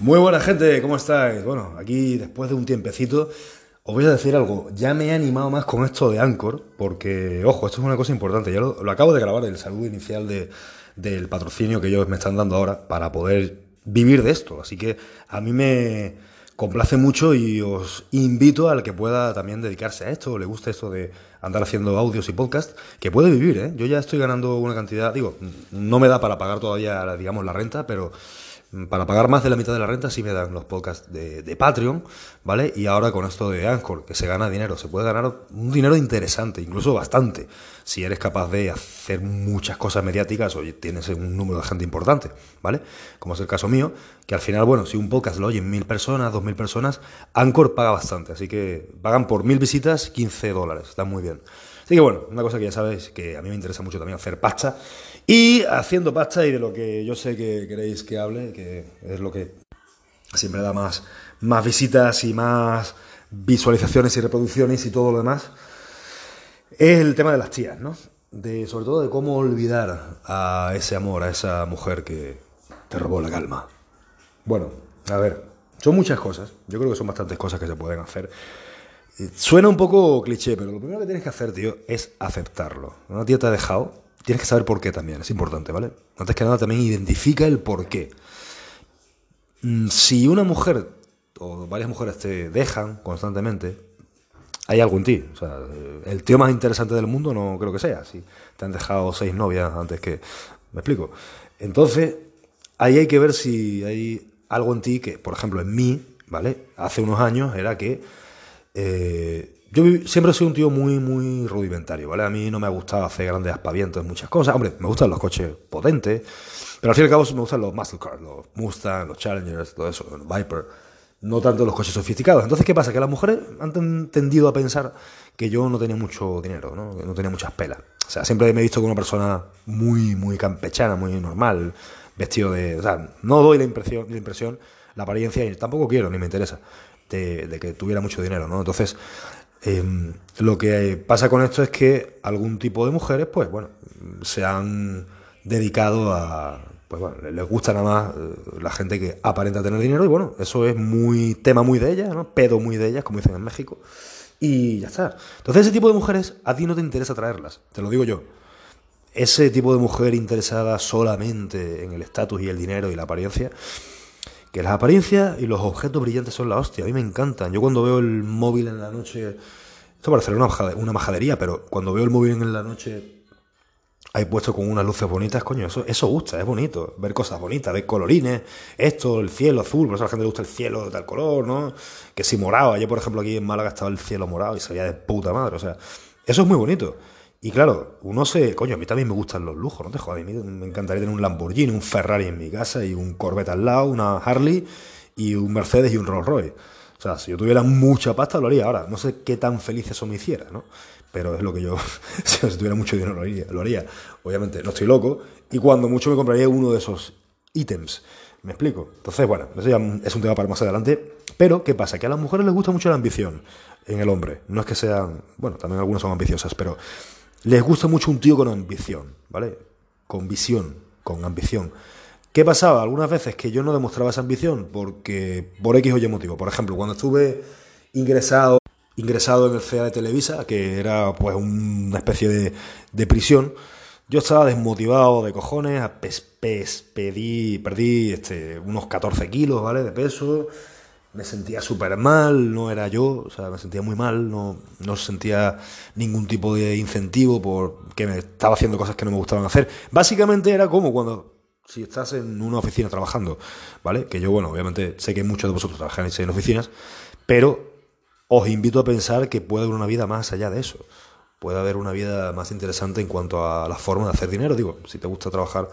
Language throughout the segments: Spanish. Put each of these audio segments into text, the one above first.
Muy buena gente, ¿cómo estáis? Bueno, aquí después de un tiempecito os voy a decir algo. Ya me he animado más con esto de Anchor, porque, ojo, esto es una cosa importante. Ya lo, acabo de grabar, el saludo inicial de, del patrocinio que ellos me están dando ahora para poder vivir de esto. Así que a mí me complace mucho y os invito al que pueda también dedicarse a esto, o le guste esto de andar haciendo audios y podcast, que puede vivir, ¿eh? Yo ya estoy ganando una cantidad, digo, no me da para pagar todavía, digamos, la renta, pero para pagar más de la mitad de la renta sí me dan los podcasts de, de, Patreon, ¿vale? Y ahora con esto de Anchor, que se gana dinero, se puede ganar un dinero interesante, incluso bastante, si eres capaz de hacer muchas cosas mediáticas o tienes un número de gente importante, ¿vale? Como es el caso mío, que al final, bueno, si un podcast lo oyen mil personas, dos mil personas, Anchor paga bastante, así que pagan por mil visitas 15 dólares, está muy bien. Así que bueno, una cosa que ya sabéis que a mí me interesa mucho también hacer pasta. Y haciendo pasta y de lo que yo sé que queréis que hable, que es lo que siempre da más, más visitas y más visualizaciones y reproducciones y todo lo demás, es el tema de las tías, ¿no? De, sobre todo de cómo olvidar a ese amor, a esa mujer que te robó la calma. Bueno, a ver, son muchas cosas, yo creo que son bastantes cosas que se pueden hacer. Suena un poco cliché, pero lo primero que tienes que hacer, tío, es aceptarlo. Una tía te ha dejado, tienes que saber por qué también, es importante, ¿vale? Antes que nada, también identifica el por qué. Mm, si una mujer o varias mujeres te dejan constantemente, hay algo en ti. O sea, el tío más interesante del mundo no creo que sea. Si te han dejado seis novias antes que... ¿Me explico? Entonces, ahí hay que ver si hay algo en ti que, por ejemplo, en mí, ¿vale? Hace unos años era que eh, yo siempre sido un tío muy, muy rudimentario, ¿vale? A mí no me ha gustado hacer grandes aspavientos en muchas cosas. Hombre, me gustan los coches potentes, pero al fin y al cabo me gustan los muscle cars, los Mustang, los Challengers, todo eso, los Viper. No tanto los coches sofisticados. Entonces, ¿qué pasa? Que las mujeres han tendido a pensar que yo no tenía mucho dinero, ¿no? Que no tenía muchas pelas. O sea, siempre me he visto como una persona muy, muy campechana, muy normal, vestido de... O sea, no doy la impresión, la impresión, la apariencia, y tampoco quiero, ni me interesa de, que tuviera mucho dinero, ¿no? Entonces, em, lo que pasa con esto es que algún tipo de mujeres, pues bueno, se han dedicado a, pues bueno, les gusta nada más eh, la gente que aparenta tener dinero y bueno, eso es muy tema muy de ellas, ¿no? Pedo muy de ellas, como dicen en México. Y ya está. Entonces ese tipo de mujeres a ti no te interesa traerlas, te lo digo yo. Ese tipo de mujer interesada solamente en el estatus y el dinero y la apariencia, que las apariencias y los objetos brillantes son la hostia. A mí me encantan. Yo cuando veo el móvil en la noche, esto parece una, majadería, pero cuando veo el móvil en la noche ahí puesto con unas luces bonitas, coño, eso, eso gusta, es bonito. Ver cosas bonitas, ver colorines, esto, el cielo azul, por eso a la gente le gusta el cielo de tal color, ¿no? Que si morado, ayer por ejemplo aquí en Málaga estaba el cielo morado y se veía de puta madre, o sea, eso es muy bonito. Y claro, uno se. Coño, a mí también me gustan los lujos, no te jodas. A mí me encantaría tener un Lamborghini, un Ferrari en mi casa y un Corvette al lado, una Harley y un Mercedes y un Rolls Royce. O sea, si yo tuviera mucha pasta lo haría. Ahora, no sé qué tan feliz eso me hiciera, ¿no? Pero es lo que yo. si tuviera mucho dinero lo haría, lo haría. Obviamente, no estoy loco. Y cuando mucho me compraría uno de esos ítems. ¿Me explico? Entonces, bueno, eso ya es un tema para más adelante. Pero, ¿qué pasa? Que a las mujeres les gusta mucho la ambición en el hombre. No es que sean. Bueno, también algunas son ambiciosas, pero les gusta mucho un tío con ambición, ¿vale? Con visión, con ambición. ¿Qué pasaba? Algunas veces que yo no demostraba esa ambición porque por X o Y motivo. Por ejemplo, cuando estuve ingresado, ingresado en el CEA de Televisa, que era pues una especie de, de prisión, yo estaba desmotivado de cojones, pedí, perdí este, unos 14 kilos, ¿vale? De peso me sentía súper mal, no era yo, o sea, me sentía muy mal, no, no sentía ningún tipo de incentivo porque me estaba haciendo cosas que no me gustaban hacer. Básicamente era como cuando, si estás en una oficina trabajando, ¿vale? Que yo, bueno, obviamente sé que muchos de vosotros trabajáis en oficinas, pero os invito a pensar que puede haber una vida más allá de eso. Puede haber una vida más interesante en cuanto a la forma de hacer dinero. Digo, si te gusta trabajar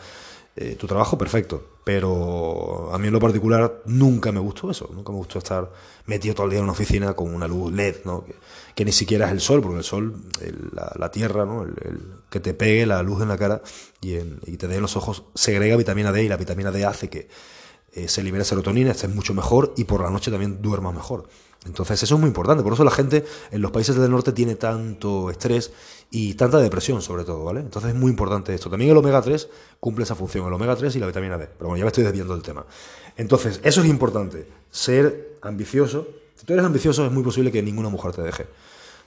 eh, tu trabajo, perfecto. Pero a mí en lo particular nunca me gustó eso. Nunca me gustó estar metido todo el día en una oficina con una luz LED, ¿no? que, ni siquiera es el sol, porque el sol, la, tierra, ¿no? El, que te pegue la luz en la cara y, te dé los ojos, segrega vitamina D y la vitamina D hace que eh, se libere serotonina, estés mucho mejor y por la noche también duermas mejor. Entonces eso es muy importante, por eso la gente en los países del norte tiene tanto estrés y tanta depresión sobre todo, ¿vale? Entonces es muy importante esto. También el omega 3 cumple esa función, el omega 3 y la vitamina D. Pero bueno, ya me estoy desviando del tema. Entonces, eso es importante, ser ambicioso. Si tú eres ambicioso es muy posible que ninguna mujer te deje.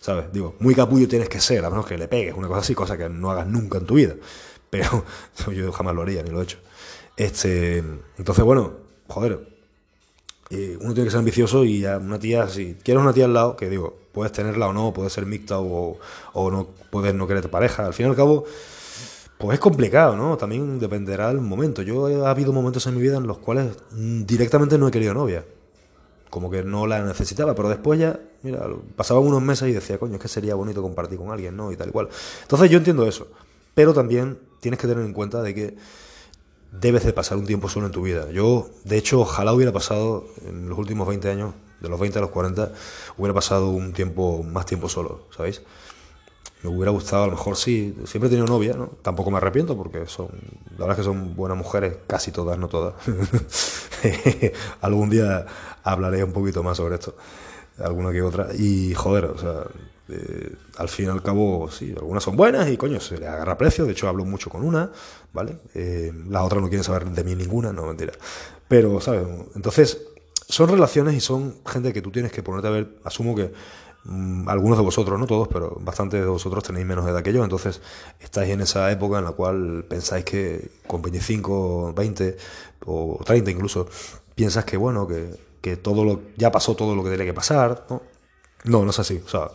¿Sabes? Digo, muy capullo tienes que ser, a menos que le pegues, una cosa así, cosa que no hagas nunca en tu vida. Pero yo jamás lo haría, ni lo he hecho. Este, entonces, bueno, joder, eh, uno tiene que ser ambicioso y una tía, si quieres una tía al lado, que digo, puedes tenerla o no, puede ser mixta o, o no puedes no querer pareja, al fin y al cabo, pues es complicado, ¿no? También dependerá del momento. Yo he ha habido momentos en mi vida en los cuales mm, directamente no he querido novia. Como que no la necesitaba, pero después ya, mira, pasaban unos meses y decía, coño, es que sería bonito compartir con alguien, ¿no? Y tal y cual. Entonces yo entiendo eso. Pero también tienes que tener en cuenta de que debes de pasar un tiempo solo en tu vida. Yo, de hecho, ojalá hubiera pasado en los últimos 20 años, de los 20 a los 40, hubiera pasado un tiempo, más tiempo solo, ¿sabéis? Me hubiera gustado, a lo mejor sí, siempre he tenido novia, ¿no? Tampoco me arrepiento porque son, la verdad es que son buenas mujeres, casi todas, no todas. Algún día hablaré un poquito más sobre esto, alguna que otra. Y joder, o sea, eh, al fin y al cabo, sí, algunas son buenas y coño, se le agarra precio. De hecho, hablo mucho con una, ¿vale? Eh, las otras no quieren saber de mí ninguna, no, mentira. Pero, ¿sabes? Entonces, son relaciones y son gente que tú tienes que ponerte a ver. Asumo que mm, algunos de vosotros, no todos, pero bastantes de vosotros tenéis menos edad que yo. Entonces, estáis en esa época en la cual pensáis que con 25, 20 o 30 incluso, piensas que, bueno, que, que todo lo, ya pasó todo lo que tiene que pasar, ¿no? No, no es así. O sea,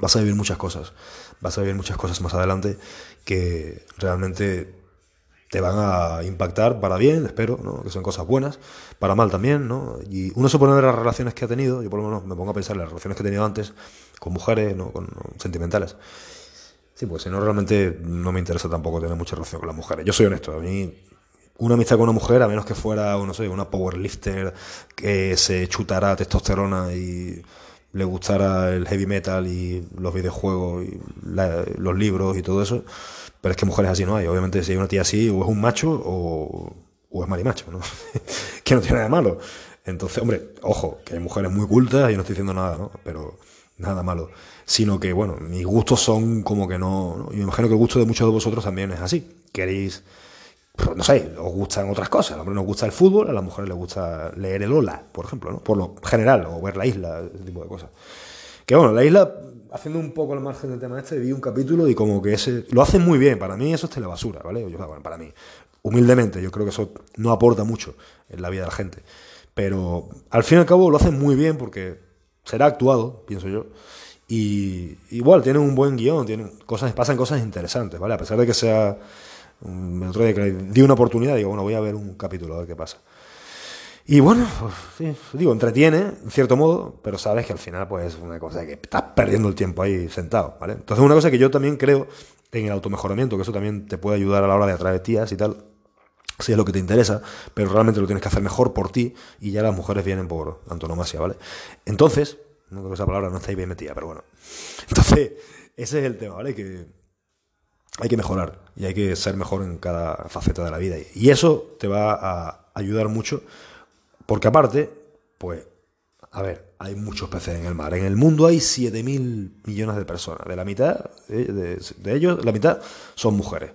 vas a vivir muchas cosas, vas a vivir muchas cosas más adelante que realmente te van a impactar para bien, espero, ¿no? que son cosas buenas, para mal también, ¿no? Y uno se pone ver las relaciones que ha tenido, yo por lo menos me pongo a pensar en las relaciones que he tenido antes con mujeres, ¿no? con sentimentales. Sí, pues si no, realmente no me interesa tampoco tener mucha relación con las mujeres. Yo soy honesto, a mí una amistad con una mujer, a menos que fuera, no sé, una powerlifter que se chutara testosterona y le gustara el heavy metal y los videojuegos y los libros y todo eso. Pero es que mujeres así no hay. Obviamente, si hay una tía así, o es un macho o, o es marimacho, ¿no? que no tiene nada malo. Entonces, hombre, ojo, que hay mujeres muy cultas y no estoy diciendo nada, ¿no? Pero nada malo. Sino que, bueno, mis gustos son como que no, ¿no? Y me imagino que el gusto de muchos de vosotros también es así. Queréis pues, no sé, os gustan otras cosas. A los hombres nos gusta el fútbol, a las mujeres les gusta leer el Ola, por ejemplo. Por lo general, o ver la isla, ese tipo de cosas. Que bueno, la isla, haciendo un poco al margen del tema este, vi un capítulo y como que ese. Lo hacen muy bien, para mí eso es telebasura, ¿vale? Yo, bueno, para mí, humildemente, yo creo que eso no aporta mucho en la vida de la gente. Pero al fin y al cabo lo hacen muy bien porque será actuado, pienso yo. Y igual, tienen un buen guion, tienen cosas, pasan cosas interesantes, ¿vale? A pesar de que sea el otro día que di una oportunidad, digo, bueno, voy a ver un capítulo, a ver qué pasa. Y bueno, pues, digo, entretiene, en cierto modo, pero sabes que al final, pues, es una cosa que estás perdiendo el tiempo ahí sentado, ¿vale? Entonces, una cosa que yo también creo en el automejoramiento, que eso también te puede ayudar a la hora de atraer y tal, si es lo que te interesa, pero realmente lo tienes que hacer mejor por ti y ya las mujeres vienen por antonomasia, ¿vale? Entonces, no creo que esa palabra no está ahí bien metida, pero bueno. Entonces, ese es el tema, ¿vale? Que hay que mejorar y hay que ser mejor en cada faceta de la vida. Y eso te va a ayudar mucho, porque aparte, pues, a ver, hay muchos peces en el mar. En el mundo hay 7.000 millones de personas. De la mitad de, ellos, la mitad son mujeres.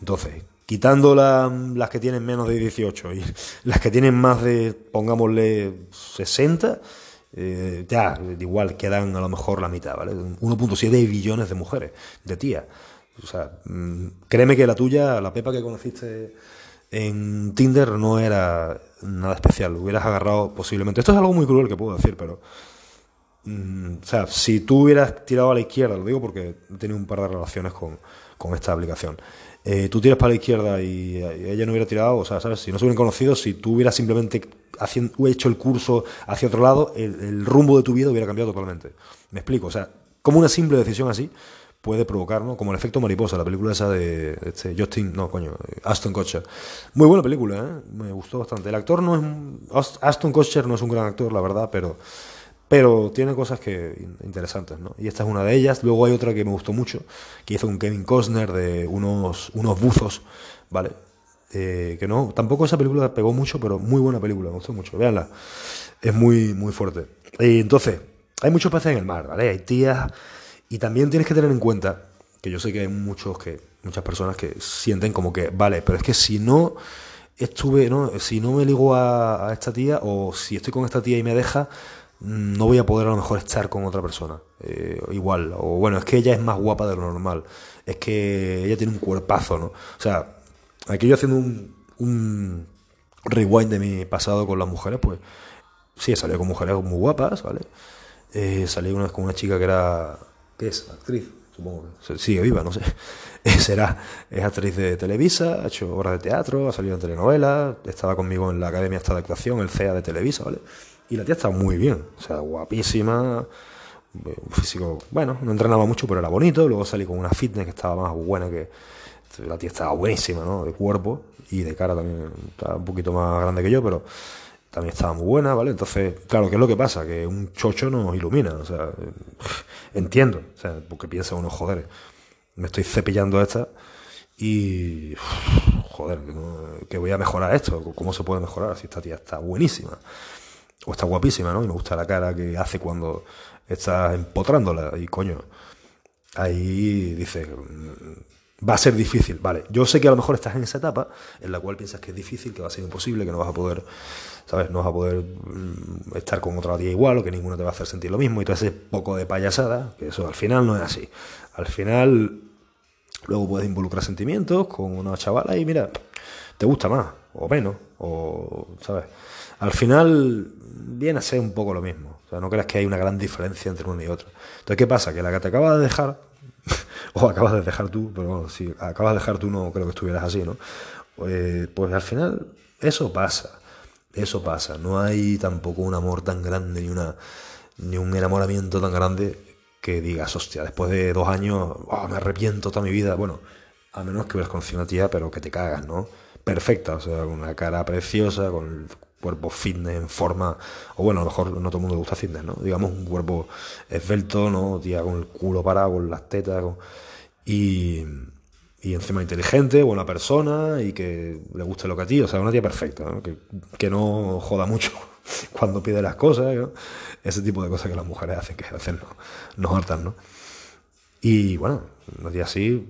Entonces, quitando las que tienen menos de 18 y las que tienen más de, pongámosle, 60, eh, ya, igual quedan a lo mejor la mitad, ¿vale? 1.7 billones de mujeres, de tías. O sea, mm, créeme que la tuya, la Pepa que conociste en Tinder, no era nada especial. Hubieras agarrado posiblemente. Esto es algo muy cruel que puedo decir, pero. Mm, o sea, si tú hubieras tirado a la izquierda, lo digo porque he tenido un par de relaciones con, esta aplicación. Eh, tú tiras para la izquierda y, ella no hubiera tirado, o sea, ¿sabes? Si no se hubieran conocido, si tú hubieras simplemente haciendo, hecho el curso hacia otro lado, el, el rumbo de tu vida hubiera cambiado totalmente. Me explico, o sea, como una simple decisión así puede provocar, ¿no? Como el efecto mariposa, la película esa de este Justin, no, coño, Aston Kutcher. Muy buena película, ¿eh? Me gustó bastante. El actor no es Aston Kutcher no es un gran actor, la verdad, pero pero tiene cosas que interesantes, ¿no? Y esta es una de ellas. Luego hay otra que me gustó mucho, que hizo con Kevin Costner de unos unos buzos, ¿vale? Eh, que no, tampoco esa película pegó mucho, pero muy buena película, me gustó mucho. Véanla, es muy, muy fuerte. Entonces, hay muchos peces en el mar, ¿vale? Hay tías. Y también tienes que tener en cuenta que yo sé que hay muchos que, muchas personas que sienten como que, vale, pero es que si no estuve, ¿no? Si no me ligo a, esta tía, o si estoy con esta tía y me deja, mm, no voy a poder a lo mejor estar con otra persona. Eh, igual. O bueno, es que ella es más guapa de lo normal. Es que ella tiene un cuerpazo, ¿no? O sea, aquí yo haciendo un, rewind de mi pasado con las mujeres, pues sí, he salido con mujeres muy guapas, ¿vale? Eh, salí una vez con una chica que era. ¿Qué es? Actriz, supongo que sigue viva, no sé. Será, es actriz de Televisa, ha hecho obras de teatro, ha salido en telenovelas, estaba conmigo en la Academia de Actuación, el CEA de Televisa, ¿vale? Y la tía está muy bien, o sea, guapísima, un físico, bueno, no entrenaba mucho, pero era bonito. Luego salí con una fitness que estaba más buena que. La tía estaba buenísima, ¿no? De cuerpo y de cara también. Estaba un poquito más grande que yo, pero también estaba muy buena, ¿vale? Entonces, claro, ¿qué es lo que pasa? Que un chocho nos ilumina, o sea, entiendo, o sea, porque piensa uno, joder, me estoy cepillando esta y, joder, que voy a mejorar esto, ¿cómo se puede mejorar si esta tía está buenísima? O está guapísima, ¿no? Y me gusta la cara que hace cuando está empotrándola y coño, ahí dice, va a ser difícil, vale, yo sé que a lo mejor estás en esa etapa en la cual piensas que es difícil, que va a ser imposible, que no vas a poder ¿sabes? No vas a poder mm, estar con otra día igual o que ninguno te va a hacer sentir lo mismo y todo ese poco de payasada, que eso al final no es así. Al final, luego puedes involucrar sentimientos con una chavala y mira, te gusta más o menos, o, ¿sabes? Al final viene a ser un poco lo mismo. O sea, no creas que hay una gran diferencia entre uno y otro. Entonces, ¿qué pasa? Que la que te acaba de dejar, o acabas de dejar tú, pero bueno, si acabas de dejar tú no creo que estuvieras así, ¿no? Pues, pues al final eso pasa. Eso pasa, no hay tampoco un amor tan grande ni, una, ni un enamoramiento tan grande que digas, hostia, después de dos años oh, me arrepiento toda mi vida. Bueno, a menos que hubieras conocido una tía, pero que te cagas, ¿no? Perfecta, o sea, con una cara preciosa, con cuerpo fitness en forma, o bueno, a lo mejor no todo el mundo le gusta fitness, ¿no? Digamos un cuerpo esbelto, ¿no? Tía con el culo parado, con las tetas, y y encima inteligente, buena persona y que le guste lo que a ti, o sea, una tía perfecta, Que, que, no joda mucho cuando pide las cosas, ese tipo de cosas que las mujeres hacen, que hacen no, nos hartan, ¿no? Y bueno, una tía así,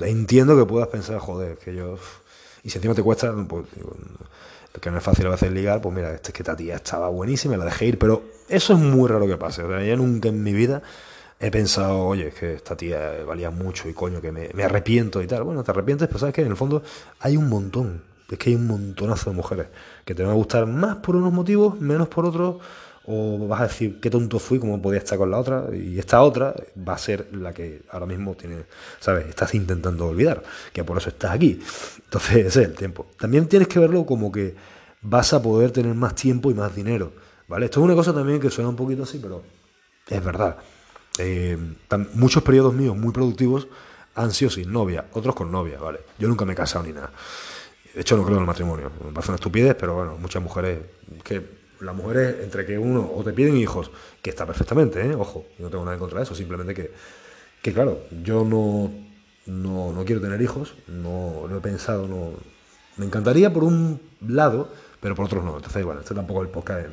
entiendo que puedas pensar, joder, que yo... Y si encima te cuesta, pues, que no es fácil a veces ligar, pues mira, este es que esta tía estaba buenísima, la dejé ir, pero eso es muy raro que pase, o sea, yo nunca en mi vida he pensado, oye, es que esta tía valía mucho y coño, que me, arrepiento y tal. Bueno, te arrepientes, pero sabes que en el fondo hay un montón. Es que hay un montonazo de mujeres que te van a gustar más por unos motivos, menos por otros. O vas a decir, qué tonto fui, cómo podía estar con la otra. Y esta otra va a ser la que ahora mismo tiene, ¿sabes? Estás intentando olvidar, que por eso estás aquí. Entonces, ese es el tiempo. También tienes que verlo como que vas a poder tener más tiempo y más dinero. ¿Vale? Esto es una cosa también que suena un poquito así, pero es verdad. Eh, muchos periodos míos muy productivos han sido sin novia, otros con novia, ¿vale? Yo nunca me he casado ni nada. De hecho, no creo en el matrimonio. Me parece una estupidez, pero bueno, muchas mujeres. que Las mujeres, entre que uno o te piden hijos, que está perfectamente, ¿eh? Ojo, no tengo nada en contra de eso, simplemente que, que claro, yo no, no, no quiero tener hijos, no, no he pensado, no. Me encantaría por un lado, pero por otros no. Entonces, bueno, este tampoco es el podcast.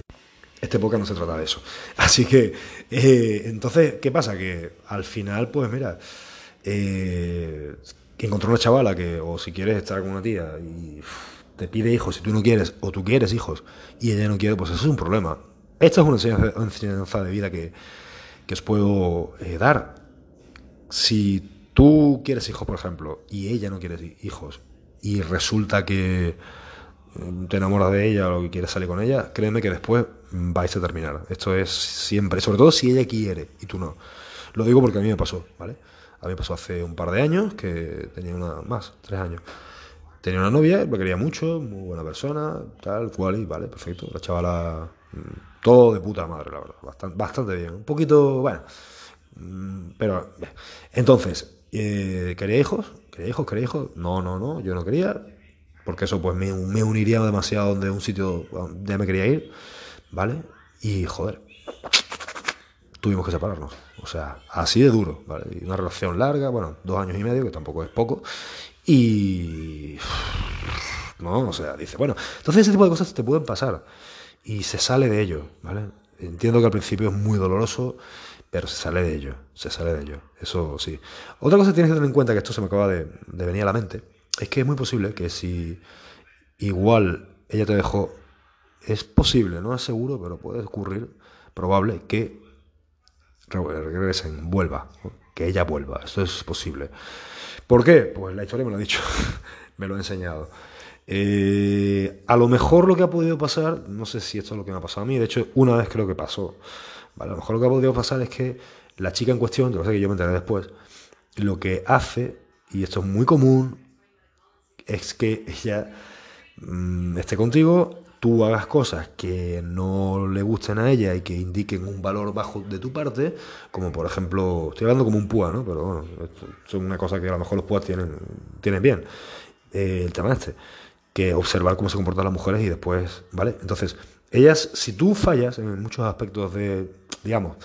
Este podcast no se trata de eso. Así que, eh, entonces, ¿qué pasa? Que al final, pues mira, eh, que encontró una chavala que, o si quieres estar con una tía y te pide hijos si tú no quieres, o tú quieres hijos y ella no quiere, pues eso es un problema. Esta es una enseñanza, de vida que, que os puedo eh, dar. Si tú quieres hijos, por ejemplo, y ella no quiere hijos, y resulta que te enamoras de ella o que quieres salir con ella, créeme que después vais a terminar. Esto es siempre, sobre todo si ella quiere y tú no. Lo digo porque a mí me pasó, ¿vale? A mí me pasó hace un par de años que tenía una más, tres años. Tenía una novia, me quería mucho, muy buena persona, tal, cual, y vale, perfecto. La chavala, mm, todo de puta madre, la verdad, bastante, bastante bien. Un poquito, bueno, mm, pero, entonces, eh, ¿quería hijos? ¿Quería hijos? ¿Quería hijos? No, no, no, yo no quería porque eso pues me, uniría demasiado donde un sitio donde me quería ir, ¿vale? Y joder, tuvimos que separarnos. O sea, así de duro, ¿vale? Y una relación larga, bueno, dos años y medio, que tampoco es poco. Y ¿no? O sea, dice, bueno, entonces ese tipo de cosas te pueden pasar y se sale de ello, ¿vale? Entiendo que al principio es muy doloroso, pero se sale de ello, se sale de ello, eso sí. Otra cosa que tienes que tener en cuenta, que esto se me acaba de, venir a la mente, es que es muy posible que si igual ella te dejó, es posible, no es seguro, pero puede ocurrir, probable, que regresen, vuelva, que ella vuelva, esto es posible. ¿Por qué? Pues la historia me lo ha dicho, me lo ha enseñado. Eh, a lo mejor lo que ha podido pasar, no sé si esto es lo que me ha pasado a mí, de hecho una vez creo que pasó, a lo mejor lo que ha podido pasar es que la chica en cuestión, lo sé que yo me enteré después, lo que hace, y esto es muy común, es que ella mm, esté contigo, tú hagas cosas que no le gusten a ella y que indiquen un valor bajo de tu parte, como por ejemplo, estoy hablando como un púa, ¿no? Pero bueno, esto, es una cosa que a lo mejor los púas tienen, tienen bien, eh, el tema este que observar cómo se comportan las mujeres y después, ¿vale? Entonces, ellas, si tú fallas en muchos aspectos de, digamos,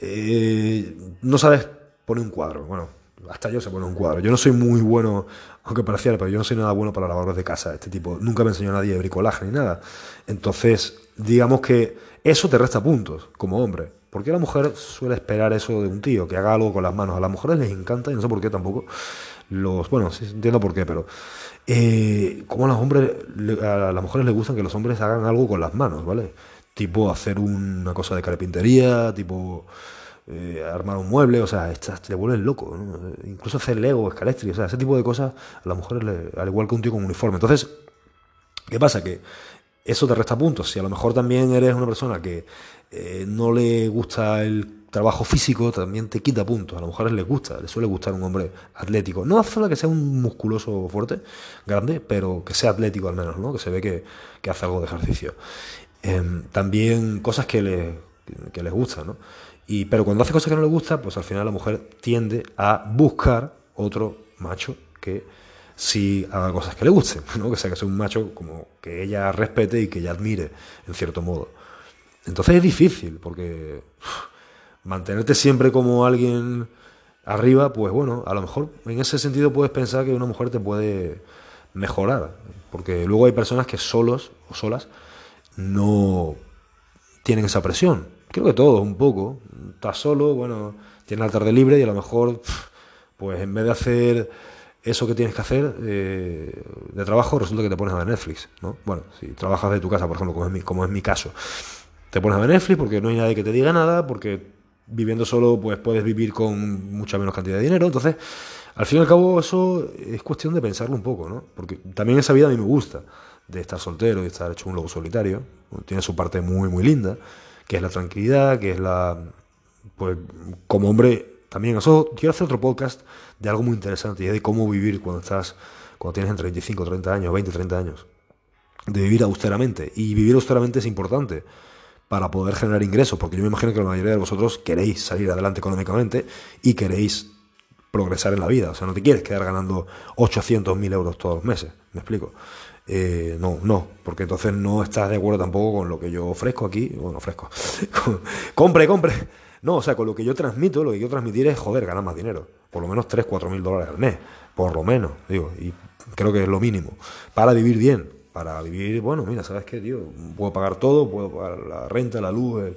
eh, no sabes poner un cuadro, bueno, hasta yo sé poner un cuadro. Yo no soy muy bueno, aunque pareciera, pero yo no soy nada bueno para labores de casa. Este tipo, nunca me enseñó nadie de bricolaje ni nada. Entonces, digamos que eso te resta puntos como hombre. Porque la mujer suele esperar eso de un tío, que haga algo con las manos. A las mujeres les encanta, y no sé por qué tampoco. Los, bueno, sí entiendo por qué, pero eh, como a los hombres, a las mujeres les gustan que los hombres hagan algo con las manos, ¿vale? Tipo hacer una cosa de carpintería, tipo eh, armar un mueble, o sea, te vuelven loco, incluso hacer Lego, escalestri, o sea, ese tipo de cosas a las mujeres, al igual que un tío con uniforme. Entonces, ¿qué pasa? Que eso te resta puntos. Si a lo mejor también eres una persona que eh, no le gusta el trabajo físico también te quita puntos. A las mujeres les gusta, les suele gustar un hombre atlético. No hace falta que sea un musculoso fuerte, grande, pero que sea atlético al menos, ¿no? Que se ve que, hace algo de ejercicio. Em, también cosas que, que les gustan, ¿no? Y, pero cuando hace cosas que no le gustan, pues al final la mujer tiende a buscar otro macho que sí haga cosas que le gusten, ¿no? Que sea que sea un macho como que ella respete y que ella admire, en cierto modo. Entonces es difícil, porque mantenerte siempre como alguien arriba, pues bueno, a lo mejor en ese sentido puedes pensar que una mujer te puede mejorar, porque luego hay personas que solos o solas no tienen esa presión. Creo que todos, un poco. Estás solo, bueno, tienes la tarde libre y a lo mejor, pues en vez de hacer eso que tienes que hacer eh, de trabajo, resulta que te pones a ver Netflix, ¿no? Bueno, si trabajas de tu casa, por ejemplo, como es mi, como es mi caso, te pones a ver Netflix porque no hay nadie que te diga nada, porque viviendo solo pues puedes vivir con mucha menos cantidad de dinero. Entonces, al fin y al cabo, eso es cuestión de pensarlo un poco, ¿no? Porque también esa vida a mí me gusta, de estar soltero y estar hecho un lobo solitario. Tiene su parte muy, muy linda, que es la tranquilidad, que es la... Pues como hombre, también eso, quiero hacer otro podcast de algo muy interesante, y de cómo vivir cuando estás, cuando tienes entre 25, 30 años, 20, 30 años. De vivir austeramente. Y vivir austeramente es importante para poder generar ingresos, porque yo me imagino que la mayoría de vosotros queréis salir adelante económicamente y queréis progresar en la vida. O sea, no te quieres quedar ganando 800.000 euros todos los meses. ¿Me explico? Eh, no, no, porque entonces no estás de acuerdo tampoco con lo que yo ofrezco aquí. Bueno, ofrezco. compre, compre. No, o sea, con lo que yo transmito, lo que quiero transmitir es, joder, ganar más dinero. Por lo menos 3, 4 mil dólares al mes. Por lo menos, digo. Y creo que es lo mínimo. Para vivir bien para vivir, bueno, mira, ¿sabes qué, tío? Puedo pagar todo, puedo pagar la renta, la luz,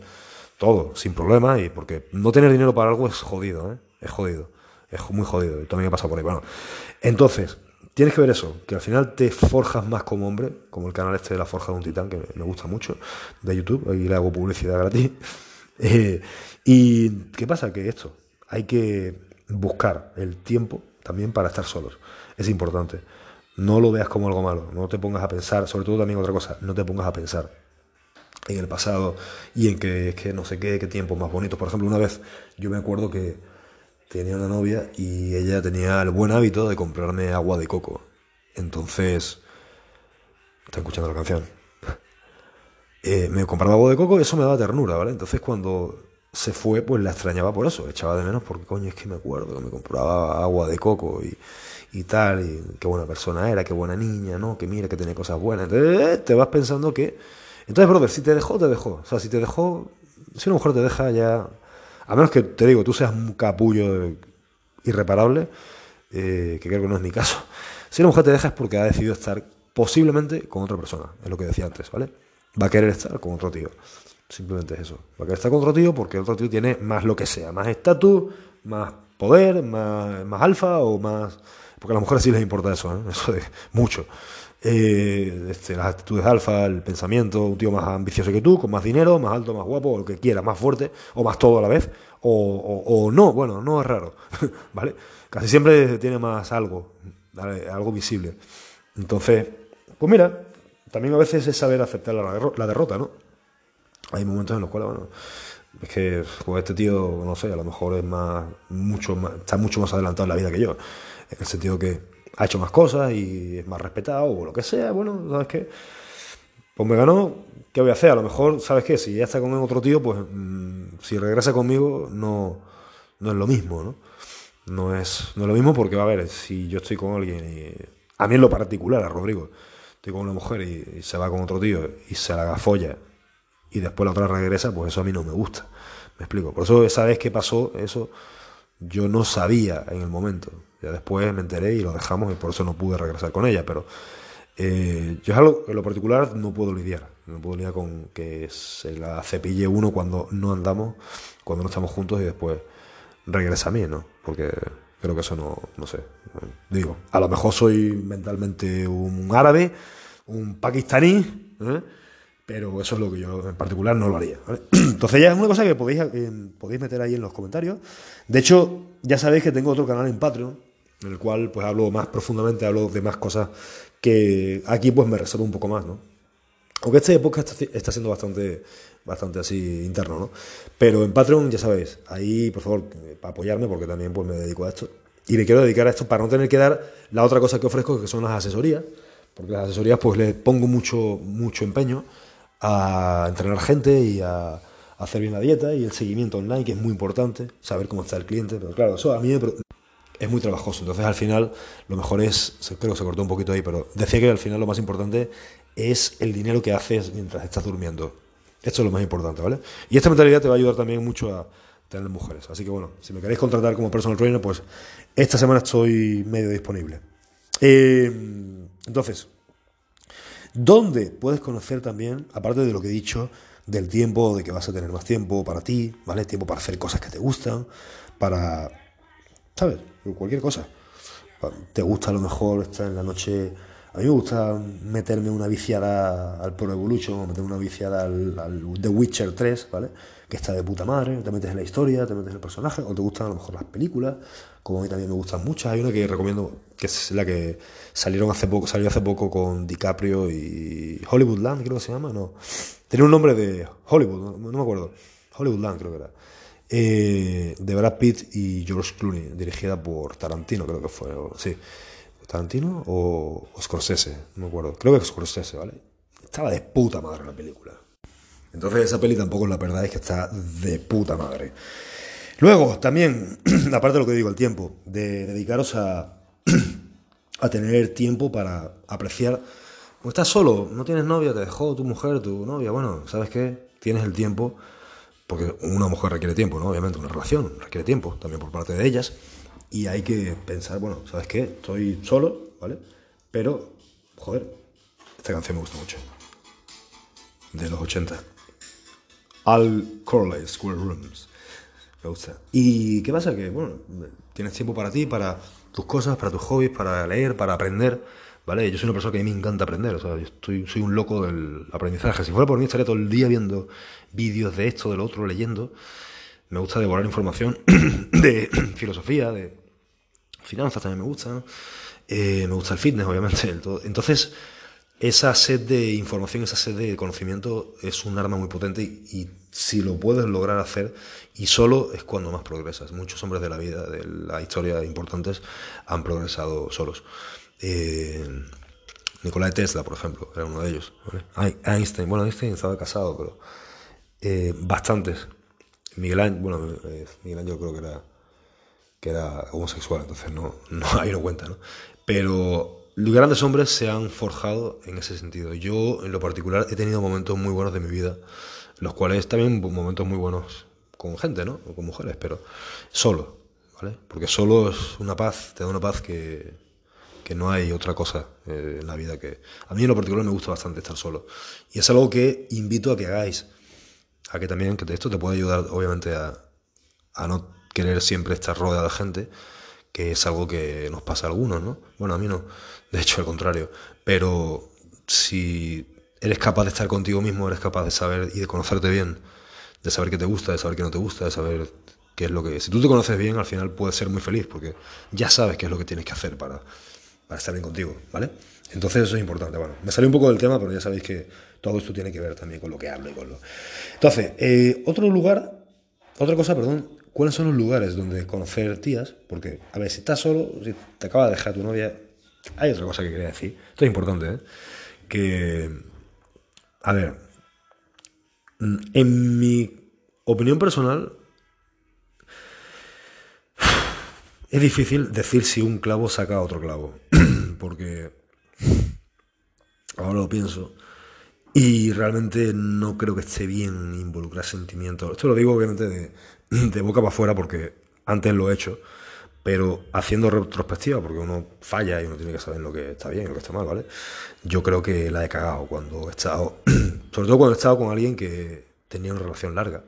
todo, sin problema, y porque no tener dinero para algo es jodido, ¿eh? Es jodido, es muy jodido, y también me pasa por ahí. Bueno, entonces, tienes que ver eso, que al final te forjas más como hombre, como el canal este de la Forja de un Titán, que me gusta mucho, de YouTube, ahí le hago publicidad gratis. Eh, y, ¿qué pasa? Que esto, hay que buscar el tiempo también para estar solos, es importante no lo veas como algo malo, no te pongas a pensar, sobre todo también otra cosa, no te pongas a pensar en el pasado y en que, es que no sé qué, qué tiempos más bonitos. Por ejemplo, una vez yo me acuerdo que tenía una novia y ella tenía el buen hábito de comprarme agua de coco. Entonces, está escuchando la canción. Eh, me compraba agua de coco y eso me daba ternura, ¿vale? Entonces cuando se fue, pues la extrañaba por eso, echaba de menos porque coño es que me acuerdo que me compraba agua de coco y y tal, y qué buena persona era, qué buena niña, ¿no? Que mira, que tiene cosas buenas. Entonces te vas pensando que... Entonces, brother, si te dejó, te dejó. O sea, si te dejó, si una mujer te deja ya... A menos que, te digo, tú seas un capullo irreparable, eh, que creo que no es mi caso. Si una mujer te deja es porque ha decidido estar posiblemente con otra persona, es lo que decía antes, ¿vale? Va a querer estar con otro tío. Simplemente es eso. Va a querer estar con otro tío porque otro tío tiene más lo que sea, más estatus, más poder, más, más alfa o más... Porque a las mujeres sí les importa eso, ¿eh? eso de mucho. Eh, este, las actitudes alfa, el pensamiento, un tío más ambicioso que tú, con más dinero, más alto, más guapo, lo que quiera, más fuerte, o más todo a la vez, o, no, bueno, no es raro, ¿vale? Casi siempre tiene más algo, algo visible. Entonces, pues mira, también a veces es saber aceptar la, derrota, ¿no? Hay momentos en los cuales, bueno, es que pues este tío, no sé, a lo mejor es más, mucho está mucho más adelantado en la vida que yo, en el sentido que ha hecho más cosas y es más respetado o lo que sea, bueno, ¿sabes qué? Pues me ganó, ¿qué voy a hacer? A lo mejor, ¿sabes qué? Si ya está con otro tío, pues mm, si regresa conmigo no, no es lo mismo, ¿no? No es, no es lo mismo porque, a ver, si yo estoy con alguien y... A mí en lo particular, a Rodrigo, estoy con una mujer y, se va con otro tío y se la folla y después la otra regresa, pues eso a mí no me gusta. Me explico. Por eso esa vez que pasó eso, yo no sabía en el momento. Ya después me enteré y lo dejamos y por eso no pude regresar con ella. Pero eh, yo es algo en lo particular no puedo lidiar. No puedo lidiar con que se la cepille uno cuando no andamos, cuando no estamos juntos y después regresa a mí, ¿no? Porque creo que eso no, no sé. Digo, a lo mejor soy mentalmente un árabe, un pakistaní, ¿eh? Pero eso es lo que yo en particular no lo haría. Entonces ya es una cosa que podéis, eh, podéis meter ahí en los comentarios. De hecho, ya sabéis que tengo otro canal en Patreon, en el cual pues hablo más profundamente, hablo de más cosas que aquí pues me reservo un poco más, ¿no? Aunque este época está, siendo bastante, bastante así interno, ¿no? Pero en Patreon, ya sabéis, ahí por favor, para apoyarme, porque también pues me dedico a esto. Y me quiero dedicar a esto para no tener que dar la otra cosa que ofrezco, que son las asesorías, porque las asesorías pues le pongo mucho, mucho empeño a entrenar gente y a, hacer bien la dieta y el seguimiento online, que es muy importante, saber cómo está el cliente, pero claro, eso a mí es muy trabajoso. Entonces al final lo mejor es, creo que se cortó un poquito ahí, pero decía que al final lo más importante es el dinero que haces mientras estás durmiendo. Esto es lo más importante, ¿vale? Y esta mentalidad te va a ayudar también mucho a tener mujeres. Así que bueno, si me queréis contratar como personal trainer, pues esta semana estoy medio disponible. Eh, entonces, ¿Dónde puedes conocer también, aparte de lo que he dicho, del tiempo, de que vas a tener más tiempo para ti, ¿vale? Tiempo para hacer cosas que te gustan, para, ¿sabes? Cualquier cosa. Te gusta a lo mejor estar en la noche... A mí me gusta meterme una viciada al Pro Evolution o meterme una viciada al, al, The Witcher 3, ¿vale? Que está de puta madre, te metes en la historia, te metes en el personaje, o te gustan a lo mejor las películas, como a mí también me gustan muchas. Hay una que recomiendo, que es la que salieron hace poco, salió hace poco con DiCaprio y Hollywoodland, creo que se llama, no. Tenía un nombre de Hollywood, no, me acuerdo. Hollywoodland creo que era. Eh, de Brad Pitt y George Clooney, dirigida por Tarantino, creo que fue. sí. ¿Tarantino o, Scorsese? No me acuerdo. Creo que Scorsese, ¿vale? Estaba de puta madre la película. Entonces esa peli tampoco la verdad es que está de puta madre. Luego, también, aparte de lo que digo, el tiempo, de dedicaros a, a tener tiempo para apreciar. Cuando estás solo, no tienes novia, te dejó tu mujer, tu novia, bueno, ¿sabes qué? Tienes el tiempo, porque una mujer requiere tiempo, ¿no? Obviamente, una relación requiere tiempo, también por parte de ellas, y hay que pensar, bueno, ¿sabes qué? Estoy solo, ¿vale? Pero, joder, esta canción me gusta mucho. De los 80. Al Corley Square Rooms. Me gusta. ¿Y qué pasa? Que, bueno, tienes tiempo para ti, para tus cosas, para tus hobbies, para leer, para aprender, ¿vale? Yo soy una persona que a mí me encanta aprender, o sea, yo estoy, soy un loco del aprendizaje. Si fuera por mí estaría todo el día viendo vídeos de esto, del otro, leyendo. Me gusta devorar información de filosofía, de finanzas también me gusta. Eh, me gusta el fitness, obviamente. Entonces, esa sed de información, esa sed de conocimiento es un arma muy potente y, si lo puedes lograr hacer y solo es cuando más progresas. Muchos hombres de la vida, de la historia importantes, han progresado solos. Eh, Tesla, por ejemplo, era uno de ellos. Einstein, bueno, Einstein estaba casado, pero eh, bastantes. Miguel Ángel, bueno, eh, Miguel Ángel creo que era, que era homosexual, entonces no, no, ahí no cuenta, ¿no? Pero grandes hombres se han forjado en ese sentido. Yo, en lo particular, he tenido momentos muy buenos de mi vida, los cuales también momentos muy buenos con gente, ¿no? O con mujeres, pero solo, ¿vale? Porque solo es una paz, te da una paz que, que no hay otra cosa eh, en la vida que... A mí en lo particular me gusta bastante estar solo. Y es algo que invito a que hagáis. A que también, que esto te puede ayudar obviamente a, a no querer siempre estar rodeado de gente, que es algo que nos pasa a algunos, ¿no? Bueno, a mí no, de hecho al contrario. Pero si eres capaz de estar contigo mismo, eres capaz de saber y de conocerte bien, de saber qué te gusta, de saber qué no te gusta, de saber qué es lo que... Si tú te conoces bien, al final puedes ser muy feliz porque ya sabes qué es lo que tienes que hacer para, para estar bien contigo, ¿vale? Entonces eso es importante. Bueno, me salió un poco del tema, pero ya sabéis que todo esto tiene que ver también con lo que hablo y con lo... Entonces, eh, otro lugar, otra cosa, perdón, ¿cuáles son los lugares donde conocer tías? Porque, a ver, si estás solo, si te acaba de dejar tu novia, hay otra cosa que quería decir. Esto es importante, ¿eh? Que, a ver, en mi opinión personal, es difícil decir si un clavo saca otro clavo, porque ahora lo pienso y realmente no creo que esté bien involucrar sentimientos. Esto lo digo obviamente de, de boca para afuera porque antes lo he hecho pero haciendo retrospectiva, porque uno falla y uno tiene que saber lo que está bien y lo que está mal, ¿vale? Yo creo que la he cagado cuando he estado, sobre todo cuando he estado con alguien que tenía una relación larga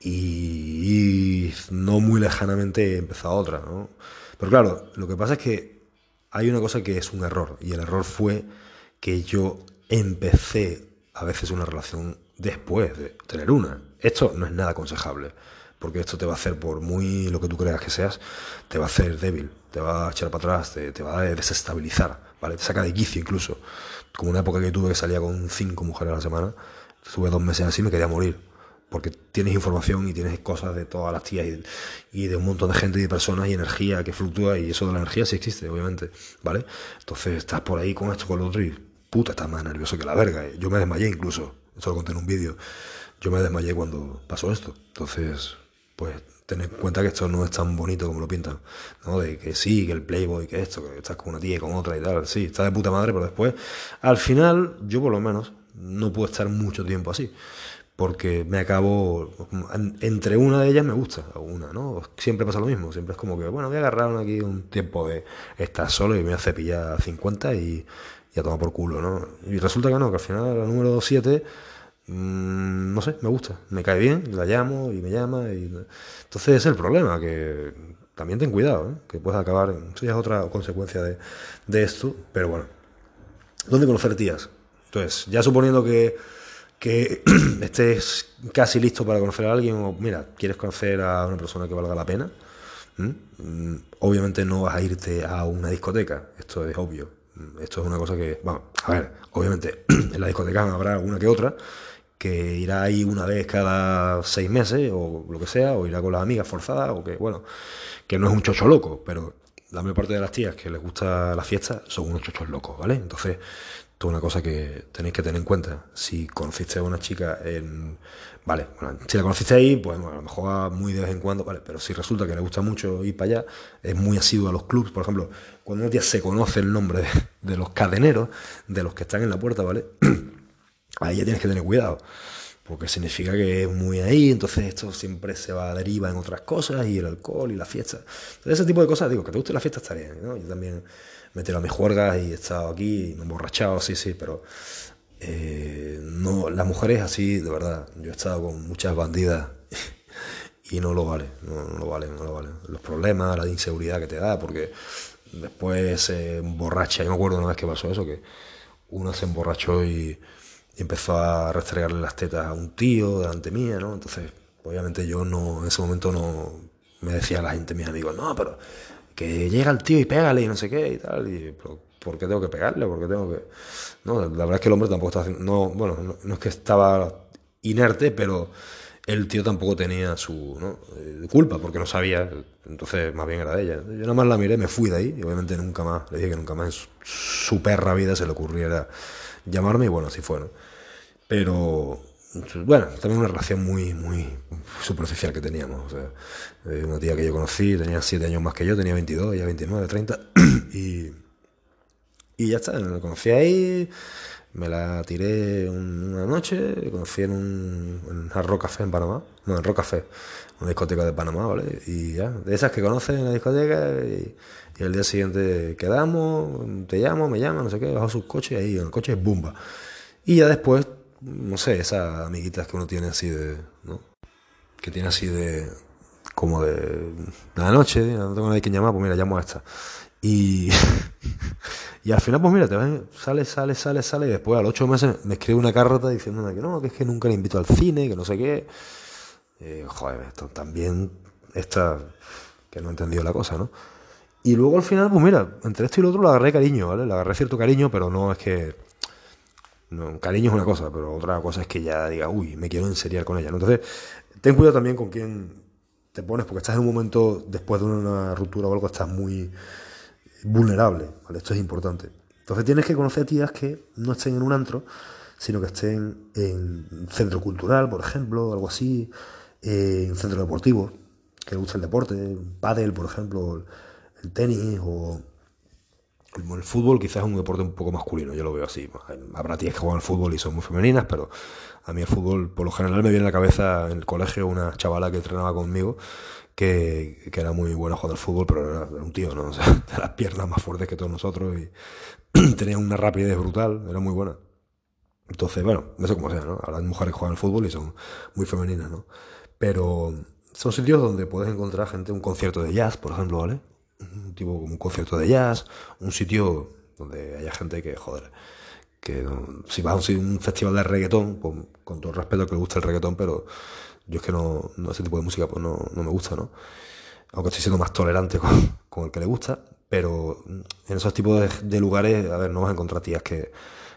y, no muy lejanamente he empezado otra, ¿no? Pero claro, lo que pasa es que hay una cosa que es un error y el error fue que yo empecé a veces una relación después de tener una. Esto no es nada aconsejable porque esto te va a hacer, por muy lo que tú creas que seas, te va a hacer débil, te va a echar para atrás, te, va a desestabilizar, ¿vale? Te saca de quicio incluso. Como una época que tuve que salía con cinco mujeres a la semana, estuve dos meses así y me quería morir. Porque tienes información y tienes cosas de todas las tías y, de un montón de gente y de personas y energía que fluctúa y eso de la energía sí existe, obviamente, ¿vale? Entonces estás por ahí con esto, con lo otro y puta, estás más nervioso que la verga. Yo me desmayé incluso, esto lo conté en un vídeo. Yo me desmayé cuando pasó esto. Entonces, pues ten en cuenta que esto no es tan bonito como lo pintan, ¿no? De que sí, que el playboy, que esto, que estás con una tía y con otra y tal, sí, está de puta madre, pero después, al final, yo por lo menos, no puedo estar mucho tiempo así, porque me acabo, entre una de ellas me gusta, una, ¿no? Siempre pasa lo mismo, siempre es como que, bueno, voy a agarrar aquí un tiempo de estar solo y me voy a cepillar 50 y, y a tomar por culo, ¿no? Y resulta que no, que al final la número 7 Mm, no sé, me gusta, me cae bien, la llamo y me llama. Y... Entonces es el problema, que también ten cuidado, ¿eh? que puedes acabar, eso ya es otra consecuencia de, de, esto, pero bueno. ¿Dónde conocer tías? Entonces, ya suponiendo que, que estés casi listo para conocer a alguien, o mira, quieres conocer a una persona que valga la pena, mm, obviamente no vas a irte a una discoteca, esto es obvio. Esto es una cosa que, vamos, a ver, obviamente en la discoteca habrá alguna que otra, que irá ahí una vez cada seis meses o lo que sea, o irá con las amigas forzadas, o que, bueno, que no es un chocho loco, pero la mayor parte de las tías que les gusta la fiesta son unos chochos locos, ¿vale? Entonces, esto es una cosa que tenéis que tener en cuenta. Si conociste a una chica en... Vale, bueno, si la conociste ahí, pues a lo mejor muy de vez en cuando, vale, pero si resulta que le gusta mucho ir para allá, es muy asiduo a los clubs, por ejemplo, cuando una tía se conoce el nombre de, de los cadeneros, de los que están en la puerta, ¿vale? Ahí ya tienes que tener cuidado, porque significa que es muy ahí, entonces esto siempre se va a deriva en otras cosas, y el alcohol y la fiesta. Entonces ese tipo de cosas, digo, que te guste la fiesta está bien, ¿no? Yo también me he tirado mis juergas y he estado aquí, y me he emborrachado, sí, sí, pero eh, no, las mujeres así, de verdad, yo he estado con muchas bandidas y no lo vale, no, lo vale, no lo vale. Los problemas, la inseguridad que te da, porque después se emborracha, yo me acuerdo una vez que pasó eso, que uno se emborrachó y y empezó a restregarle las tetas a un tío delante mía, ¿no? Entonces, obviamente yo no, en ese momento no me decía la gente, mis amigos, no, pero que llega el tío y pégale y no sé qué y tal, y ¿por qué tengo que pegarle? ¿Por qué tengo que...? No, la verdad es que el hombre tampoco estaba haciendo, no, bueno, no, es que estaba inerte, pero el tío tampoco tenía su. Eh, culpa porque no sabía, entonces más bien era de ella. Yo nada más la miré, me fui de ahí y obviamente nunca más, le dije que nunca más en su, perra vida se le ocurriera llamarme y bueno, así fue, ¿no? Pero, bueno, también una relación muy, muy superficial que teníamos. Eh, una tía que yo conocí, tenía 7 años más que yo, tenía 22, ya 29, 30, y, y ya está, me conocí ahí, Me la tiré una noche, conocí en un en en Panamá, no, en Rock Café, una discoteca de Panamá, ¿vale? Y ya, de esas que conoces en la discoteca y, y el día siguiente quedamos, te llamo, me llama, no sé qué, bajo sus coches y ahí en el coche es bumba. Y ya después, no sé, esas amiguitas que uno tiene así de, ¿no? Que tiene así de, como de, la noche, no tengo nadie que llamar, pues mira, llamo a esta. Y, y al final, pues mira, te vas, sale, sale, sale, sale, y después a los ocho meses me escribe una carta diciéndome que no, que es que nunca le invito al cine, que no sé qué. Eh, joder, esto también está, que no he entendido la cosa, ¿no? Y luego al final, pues mira, entre esto y lo otro le agarré cariño, ¿vale? Le agarré cierto cariño, pero no es que... Cariño es una cosa, pero otra cosa es que ya diga, uy, me quiero enseriar con ella, ¿no? Entonces, ten cuidado también con quién te pones, porque estás en un momento, después de una ruptura o algo, estás muy vulnerable. Esto es importante. Entonces tienes que conocer tías que no estén en un antro, sino que estén en centro cultural, por ejemplo, algo así, en centro deportivo, que le guste el deporte, pádel, por ejemplo, el tenis o el fútbol quizás es un deporte un poco masculino, yo lo veo así. Habrá tías que juegan al fútbol y son muy femeninas, pero a mí el fútbol, por lo general, me viene a la cabeza en el colegio una chavala que entrenaba conmigo que, que era muy buena jugando al fútbol, pero era, un tío, ¿no? O sea, de las piernas más fuertes que todos nosotros y tenía una rapidez brutal, era muy buena. Entonces, bueno, no sé cómo sea, ¿no? Hay mujeres que juegan al fútbol y son muy femeninas, ¿no? Pero son sitios donde puedes encontrar gente, un concierto de jazz, por ejemplo, ¿vale? un tipo como un concierto de jazz, un sitio donde haya gente que, joder, que si vas a un festival de reggaetón, pues, con todo el respeto que le gusta el reggaetón, pero yo es que no, no ese tipo de música pues no, no me gusta, ¿no? Aunque estoy siendo más tolerante con, el que le gusta, pero en esos tipos de, lugares, a ver, no vas a encontrar tías que,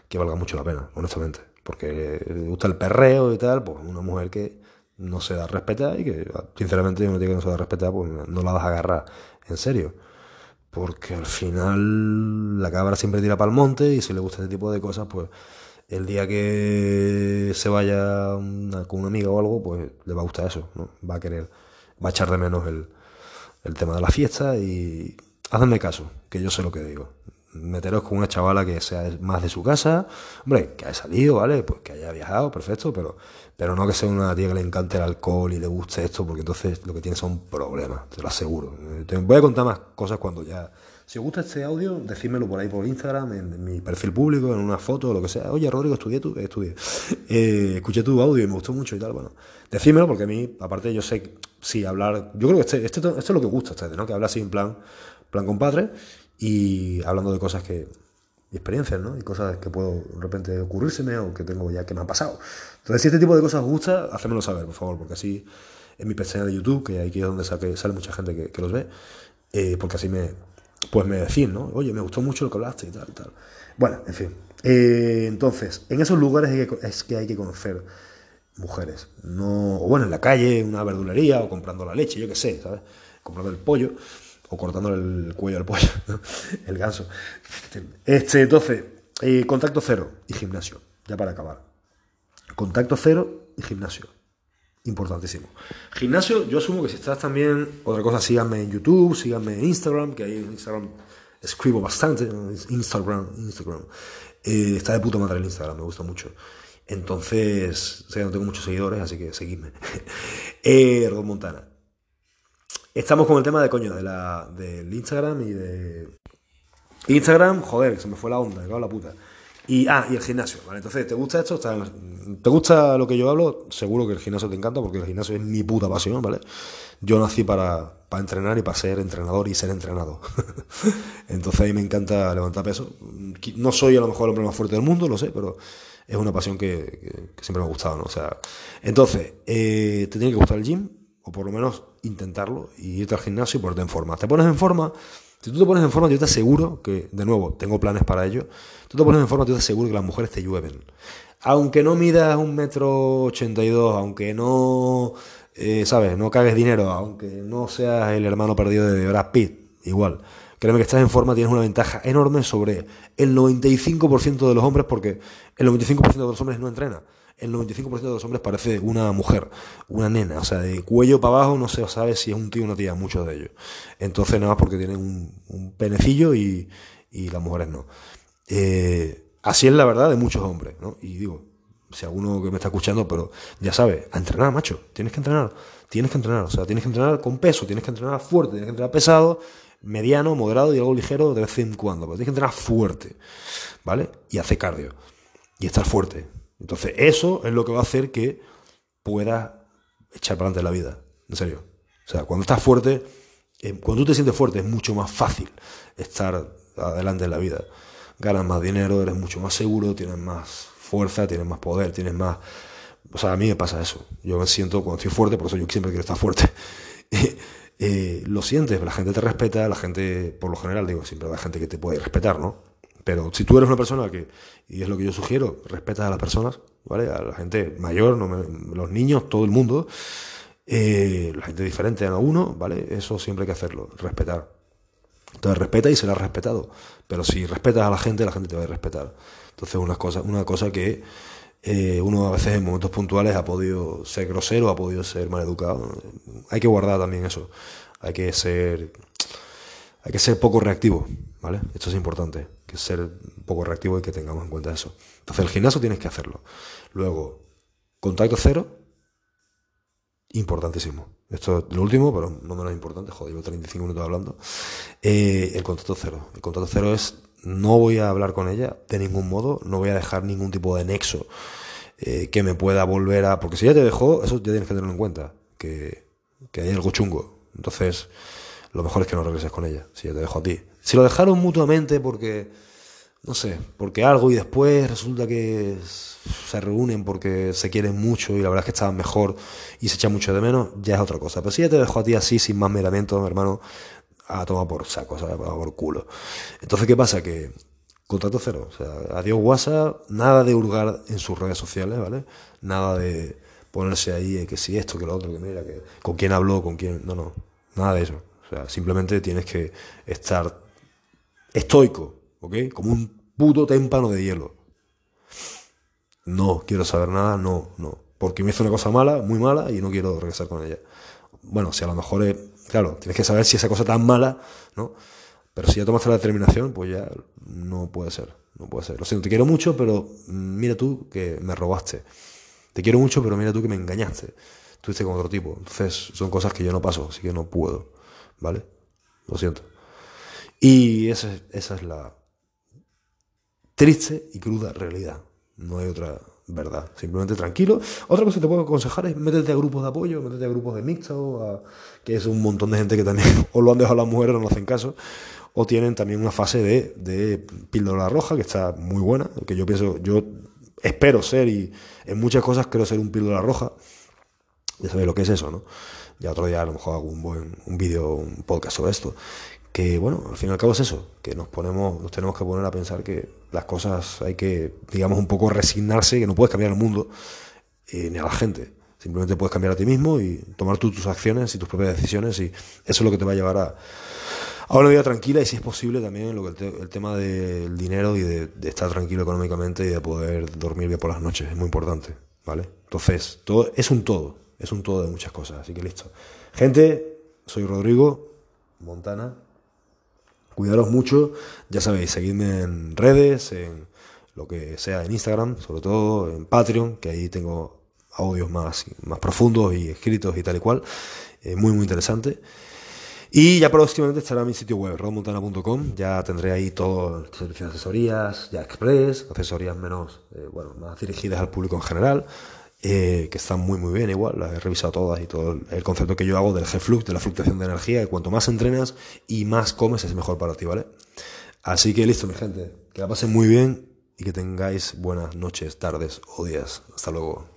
que valgan mucho la pena, honestamente. Porque le gusta el perreo y tal, pues una mujer que no se da respetar y que, sinceramente, uno tiene que no se da respetar, pues no la vas a agarrar en serio. Porque al final la cabra siempre tira para el monte y si le gusta este tipo de cosas, pues el día que se vaya con una amiga o algo, pues le va a gustar eso, ¿no? Va a querer, va a echar de menos el, el tema de la fiesta y hacedme caso, que yo sé lo que digo meteros con una chavala que sea más de su casa, hombre, que haya salido, ¿vale? Pues que haya viajado, perfecto, pero, pero no que sea una tía que le encante el alcohol y le guste esto, porque entonces lo que tiene son problemas, te lo aseguro. Voy a contar más cosas cuando ya... Si os gusta este audio, decídmelo por ahí por Instagram, en, mi perfil público, en una foto, lo que sea. Oye, Rodrigo, estudié tu, estudié. Eh, escuché tu audio y me gustó mucho y tal. Bueno, decímelo porque a mí, aparte, yo sé, sí, hablar. Yo creo que este, este, es lo que gusta a ustedes, ¿no? Que habla así en plan, plan compadre y hablando de cosas que, y experiencias, ¿no? Y cosas que puedo de repente ocurrírseme o que tengo ya que me han pasado. Entonces, si este tipo de cosas os gusta, hacémelo saber, por favor, porque así en mi pestaña de YouTube, que aquí es donde sale, mucha gente que, que los ve, eh, porque así me, pues me decís, ¿no? Oye, me gustó mucho lo que hablaste y tal, y tal. Bueno, en fin. Eh, entonces, en esos lugares es que hay que conocer mujeres. No, o bueno, en la calle, una verdulería, o comprando la leche, yo qué sé, ¿sabes? Comprando el pollo o cortándole el cuello al pollo, el ganso. Este, entonces, eh, contacto cero y gimnasio, ya para acabar. Contacto cero y gimnasio. Importantísimo. Gimnasio, yo asumo que si estás también, otra cosa, síganme en YouTube, síganme en Instagram, que ahí en Instagram escribo bastante, Instagram, Instagram. Eh, está de puta madre el Instagram, me gusta mucho. Entonces, o sea, no tengo muchos seguidores, así que seguidme. eh, Montana. Estamos con el tema de coño, de la, del Instagram y de. Instagram, joder, se me fue la onda, me cago la puta. Y, ah, y el gimnasio, ¿vale? Entonces, ¿te gusta esto? ¿Te gusta lo que yo hablo? Seguro que el gimnasio te encanta porque el gimnasio es mi puta pasión, ¿vale? Yo nací para, para entrenar y para ser entrenador y ser entrenado. Entonces, a mí me encanta levantar peso. No soy a lo mejor el hombre más fuerte del mundo, lo sé, pero es una pasión que, que, siempre me ha gustado, ¿no? O sea, entonces, eh, te tiene que gustar el gym, o por lo menos intentarlo y irte al gimnasio y ponerte en forma. Te pones en forma, si tú te pones en forma, yo te aseguro que, de nuevo, tengo planes para ello, tú te pones en forma, yo te aseguro que las mujeres te llueven. Aunque no midas un metro ochenta y dos, aunque no, eh, ¿sabes? No cagues dinero, aunque no seas el hermano perdido de Brad Pitt, igual. Créeme que estás en forma, tienes una ventaja enorme sobre el 95% de los hombres, porque el 95% de los hombres no entrena el 95% de los hombres parece una mujer, una nena, o sea, de cuello para abajo no se sabe si es un tío o una tía, muchos de ellos. Entonces, nada más porque tienen un, penecillo y, y, las mujeres no. Eh, así es la verdad de muchos hombres, ¿no? Y digo, si alguno que me está escuchando, pero ya sabe, a entrenar, macho, tienes que entrenar, tienes que entrenar, o sea, tienes que entrenar con peso, tienes que entrenar fuerte, tienes que entrenar pesado, mediano, moderado y algo ligero de vez en cuando, pero tienes que entrenar fuerte, ¿vale? Y hacer cardio, y estar fuerte. Entonces, eso es lo que va a hacer que puedas echar para adelante la vida, en serio. O sea, cuando estás fuerte, eh, cuando tú te sientes fuerte es mucho más fácil estar adelante en la vida. Ganas más dinero, eres mucho más seguro, tienes más fuerza, tienes más poder, tienes más... O sea, a mí me pasa eso. Yo me siento cuando estoy fuerte, por eso yo siempre quiero estar fuerte. Eh, lo sientes, la gente te respeta, la gente, por lo general, digo, siempre hay gente que te puede respetar, ¿no? Pero si tú eres una persona que, y es lo que yo sugiero, respetas a las personas, ¿vale? A la gente mayor, los niños, todo el mundo, eh, la gente diferente a uno, ¿vale? Eso siempre hay que hacerlo, respetar. Entonces respeta y será respetado. Pero si respetas a la gente, la gente te va a respetar. Entonces, una cosa, una cosa que eh, uno a veces en momentos puntuales ha podido ser grosero, ha podido ser mal educado. Hay que guardar también eso. Hay que ser, hay que ser poco reactivo, ¿vale? Esto es importante, que ser poco reactivo y que tengamos en cuenta eso. Entonces, el gimnasio tienes que hacerlo. Luego, contacto cero, importantísimo. Esto es lo último, pero no menos importante. Joder, llevo 35 minutos hablando. Eh, el contacto cero. El contacto cero es no voy a hablar con ella de ningún modo, no voy a dejar ningún tipo de nexo eh, que me pueda volver a... Porque si ella te dejó, eso ya tienes que tenerlo en cuenta, que, hay algo chungo. Entonces, lo mejor es que no regreses con ella, si ella te dejó a ti. Si lo dejaron mutuamente porque, no sé, porque algo y después resulta que se reúnen porque se quieren mucho y la verdad es que estaban mejor y se echan mucho de menos, ya es otra cosa. Pero si ella te dejó a ti así, sin más miramiento, hermano, a tomar por saco, a por culo. Entonces, ¿qué pasa? Que contrato cero. O sea, adiós WhatsApp, nada de hurgar en sus redes sociales, ¿vale? Nada de ponerse ahí que si esto, que lo otro, que mira, que con quién habló, con quién. No, no, nada de eso. O sea, simplemente tienes que estar estoico, ¿ok? Como un puto témpano de hielo. No quiero saber nada, no, no. Porque me hizo una cosa mala, muy mala, y no quiero regresar con ella. Bueno, si a lo mejor es Claro, tienes que saber si esa cosa tan mala, ¿no? Pero si ya tomaste la determinación, pues ya no puede ser, no puede ser. Lo siento, te quiero mucho, pero mira tú que me robaste. Te quiero mucho, pero mira tú que me engañaste. Estuviste con otro tipo. Entonces, son cosas que yo no paso, así que no puedo, ¿vale? Lo siento. Y esa, es la triste y cruda realidad. No hay otra, verdad. Simplemente tranquilo. Otra cosa que te puedo aconsejar es métete a grupos de apoyo, métete a grupos de mixto, que es un montón de gente que también o lo han dejado las mujeres o no hacen caso. O tienen también una fase de, píldora roja que está muy buena, que yo pienso, yo espero ser y en muchas cosas quiero ser un píldora roja. Ya sabéis lo que es eso, ¿no? Ya otro día a lo mejor hago un buen un vídeo, un podcast sobre esto que bueno, al fin y al cabo es eso, que nos ponemos, nos tenemos que poner a pensar que las cosas hay que, digamos, un poco resignarse, que no puedes cambiar el mundo eh, ni a la gente. Simplemente puedes cambiar a ti mismo y tomar tus acciones y tus propias decisiones y eso es lo que te va a llevar a, a una vida tranquila y si es posible también lo que el, tema del dinero y de, de, estar tranquilo económicamente y de poder dormir bien por las noches es muy importante, ¿vale? Entonces, todo es un todo, es un todo de muchas cosas, así que listo. Gente, soy Rodrigo Montana Cuidaros mucho, ya sabéis, seguidme en redes, en lo que sea en Instagram, sobre todo en Patreon, que ahí tengo audios más, más profundos y escritos y tal y cual, eh, muy muy interesante. Y ya próximamente estará mi sitio web, rodmontana.com, ya tendré ahí todo el servicio de asesorías, ya express, asesorías menos, eh, bueno, más dirigidas al público en general, eh, que están muy muy bien igual, las he revisado todas y todo el concepto que yo hago del G-Flux, de la fluctuación de energía, cuanto más entrenas y más comes es mejor para ti, ¿vale? Así que listo mi gente, que la pasen muy bien y que tengáis buenas noches, tardes o días. Hasta luego.